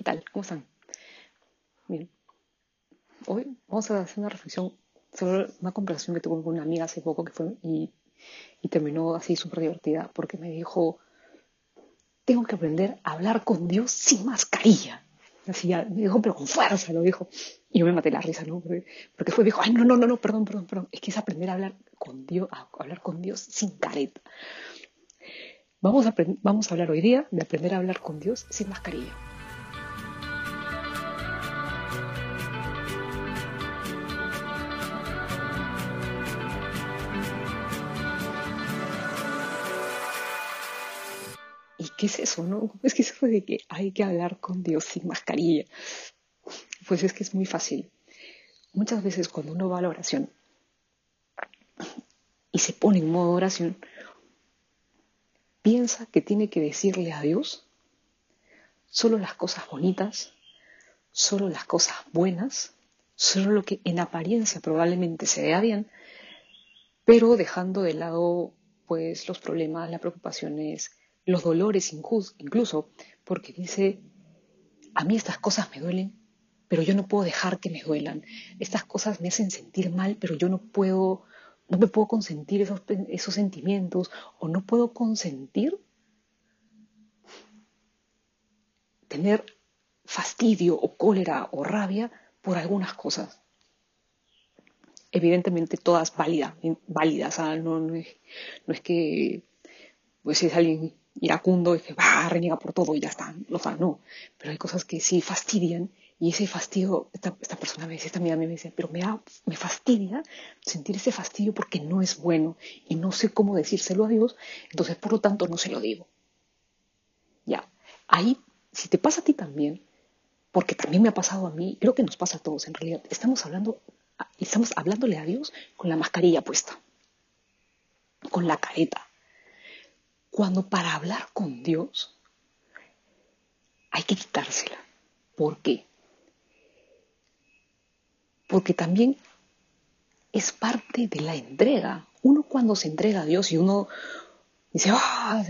¿qué tal? ¿Cómo están? Bien. Hoy vamos a hacer una reflexión sobre una conversación que tuve con una amiga hace poco que fue y, terminó así súper divertida porque me dijo, tengo que aprender a hablar con Dios sin mascarilla. Así ya, me dijo, pero con fuerza lo dijo. Y yo me maté la risa, ¿no? Porque fue, dijo, ay, no, no, no, no, perdón, perdón, perdón. Es que es aprender a hablar con Dios, a hablar con Dios sin careta. Vamos a, vamos a hablar hoy día de aprender a hablar con Dios sin mascarilla. Qué es eso, no? Es que eso de que hay que hablar con Dios sin mascarilla. Pues es que es muy fácil. Muchas veces cuando uno va a la oración y se pone en modo oración, piensa que tiene que decirle a Dios solo las cosas bonitas, solo las cosas buenas, solo lo que en apariencia probablemente se vea bien, pero dejando de lado pues los problemas, las preocupaciones, los dolores incluso, porque dice, a mí estas cosas me duelen, pero yo no puedo dejar que me duelan. Estas cosas me hacen sentir mal, pero yo no puedo no me puedo consentir esos, esos sentimientos o no puedo consentir tener fastidio o cólera o rabia por algunas cosas. Evidentemente todas válidas, válidas, no, es, que pues es alguien iracundo y que va, reniega por todo y ya está, no, no, pero hay cosas que sí fastidian y ese fastidio, esta, persona me dice, esta amiga me dice, pero me, me fastidia sentir ese fastidio porque no es bueno y no sé cómo decírselo a Dios, entonces por lo tanto no se lo digo. Ya, ahí, si te pasa a ti también, porque también me ha pasado a mí, creo que nos pasa a todos en realidad, estamos hablando, estamos hablándole a Dios con la mascarilla puesta, con la careta. Cuando para hablar con Dios hay que quitársela. ¿Por qué? porque también es parte de la entrega. Uno cuando se entrega a Dios y uno dice, ah,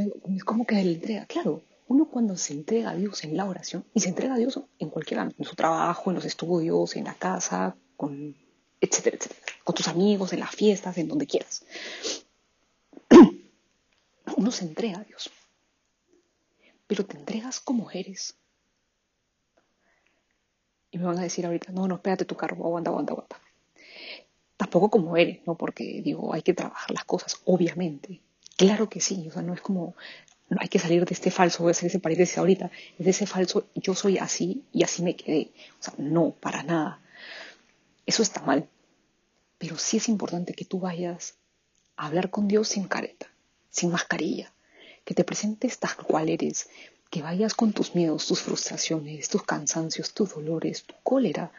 ¿cómo que le entrega? Claro, uno cuando se entrega a Dios en la oración, y se entrega a Dios en cualquier en su trabajo, en los estudios, en la casa, con, etcétera, etcétera, con tus amigos, en las fiestas, en donde quieras. Uno se entrega a Dios, pero te entregas como eres, y me van a decir ahorita, no, no, espérate tu carro, aguanta, aguanta, aguanta. Tampoco como eres, ¿no? Porque digo, hay que trabajar las cosas, obviamente. Claro que sí, o sea, no es como, no hay que salir de este falso, voy a hacer ese paréntesis ahorita, de ese falso, yo soy así y así me quedé. O sea, no, para nada. Eso está mal. Pero sí es importante que tú vayas a hablar con Dios sin careta, sin mascarilla, que te presentes tal cual eres, que vayas con tus miedos, tus frustraciones, tus cansancios, tus dolores, tu cólera,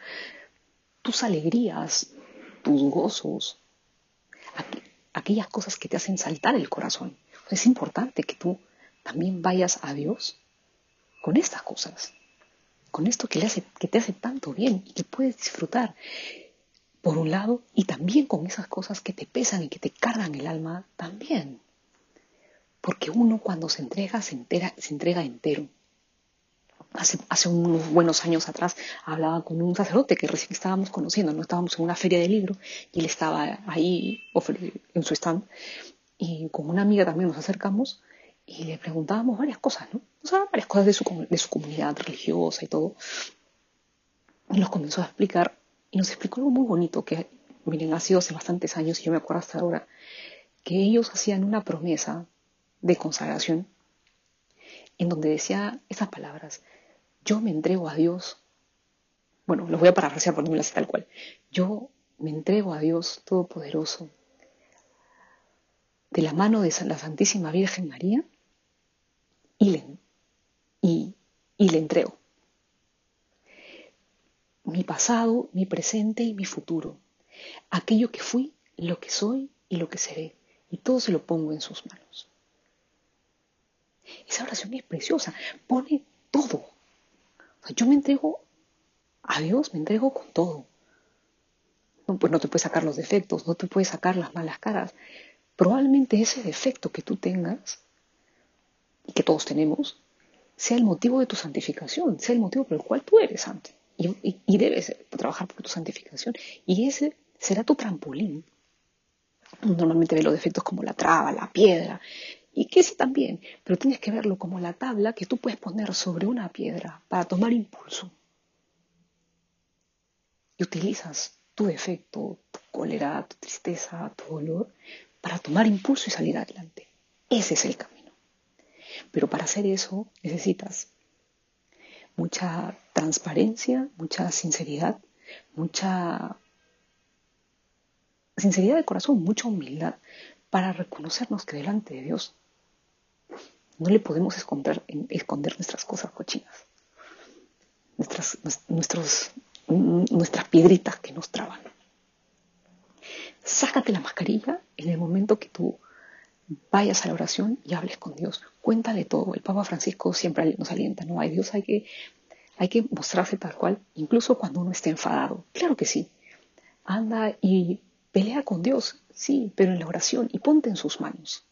tus alegrías, tus gozos, aquellas cosas que te hacen saltar el corazón. Es importante que tú también vayas a Dios con estas cosas, con esto que, hace, que te hace tanto bien y que puedes disfrutar, por un lado, y también con esas cosas que te pesan y que te cargan el alma también. Porque uno cuando se entrega, se, entera, se entrega entero. Hace, hace, unos buenos años atrás hablaba con un sacerdote que recién estábamos conociendo, no estábamos en una feria de libro y él estaba ahí en su stand y con una amiga también nos acercamos y le preguntábamos varias cosas, ¿no? O sea, varias cosas de su, de su comunidad religiosa y todo. Y nos comenzó a explicar y nos explicó algo muy bonito que, miren, ha sido hace bastantes años y yo me acuerdo hasta ahora, que ellos hacían una promesa de consagración, en donde decía esas palabras, yo me entrego a Dios, bueno, los voy a parafrasear porque me las tal cual, yo me entrego a Dios Todopoderoso, de la mano de la Santísima Virgen María, y le, y, y le entrego. Mi pasado, mi presente y mi futuro, aquello que fui, lo que soy y lo que seré, y todo se lo pongo en sus manos. Esa oración es preciosa, pone todo. yo me entrego a Dios, me entrego con todo. No, pues no te puedes sacar los defectos, no te puedes sacar las malas caras. Probablemente ese defecto que tú tengas, y que todos tenemos, sea el motivo de tu santificación, sea el motivo por el cual tú eres santo. Y, debes trabajar por tu santificación. Y ese será tu trampolín. Normalmente ve los defectos como la traba, la piedra, y que sí también, pero tienes que verlo como la tabla que tú puedes poner sobre una piedra para tomar impulso. Y utilizas tu defecto, tu cólera, tu tristeza, tu dolor para tomar impulso y salir adelante. Ese es el camino. Pero para hacer eso necesitas mucha transparencia, mucha sinceridad, mucha sinceridad de corazón, mucha humildad para reconocernos que delante de Dios no le podemos esconder, esconder nuestras cosas cochinas, nuestras, nuestros, nuestras piedritas que nos traban. Sácate la mascarilla en el momento que tú vayas a la oración y hables con Dios. Cuéntale todo. El Papa Francisco siempre nos alienta, ¿no? Hay Dios, hay que, hay que mostrarse tal cual, incluso cuando uno esté enfadado. Claro que sí. Anda y pelea con Dios, sí, pero en la oración y ponte en sus manos.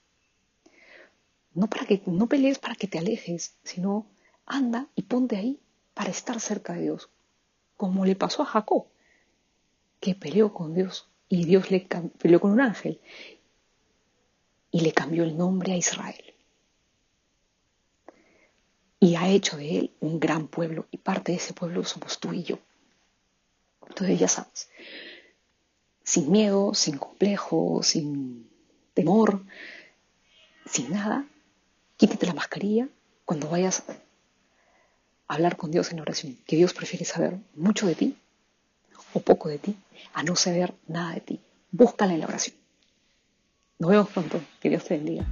No, para que, no pelees para que te alejes, sino anda y ponte ahí para estar cerca de Dios, como le pasó a Jacob, que peleó con Dios y Dios le peleó con un ángel y le cambió el nombre a Israel. Y ha hecho de él un gran pueblo y parte de ese pueblo somos tú y yo. Entonces ya sabes, sin miedo, sin complejo, sin temor, sin nada, quítate la mascarilla cuando vayas a hablar con Dios en oración, que Dios prefiere saber mucho de ti o poco de ti, a no saber nada de ti. Búscala en la oración. Nos vemos pronto. Que Dios te bendiga.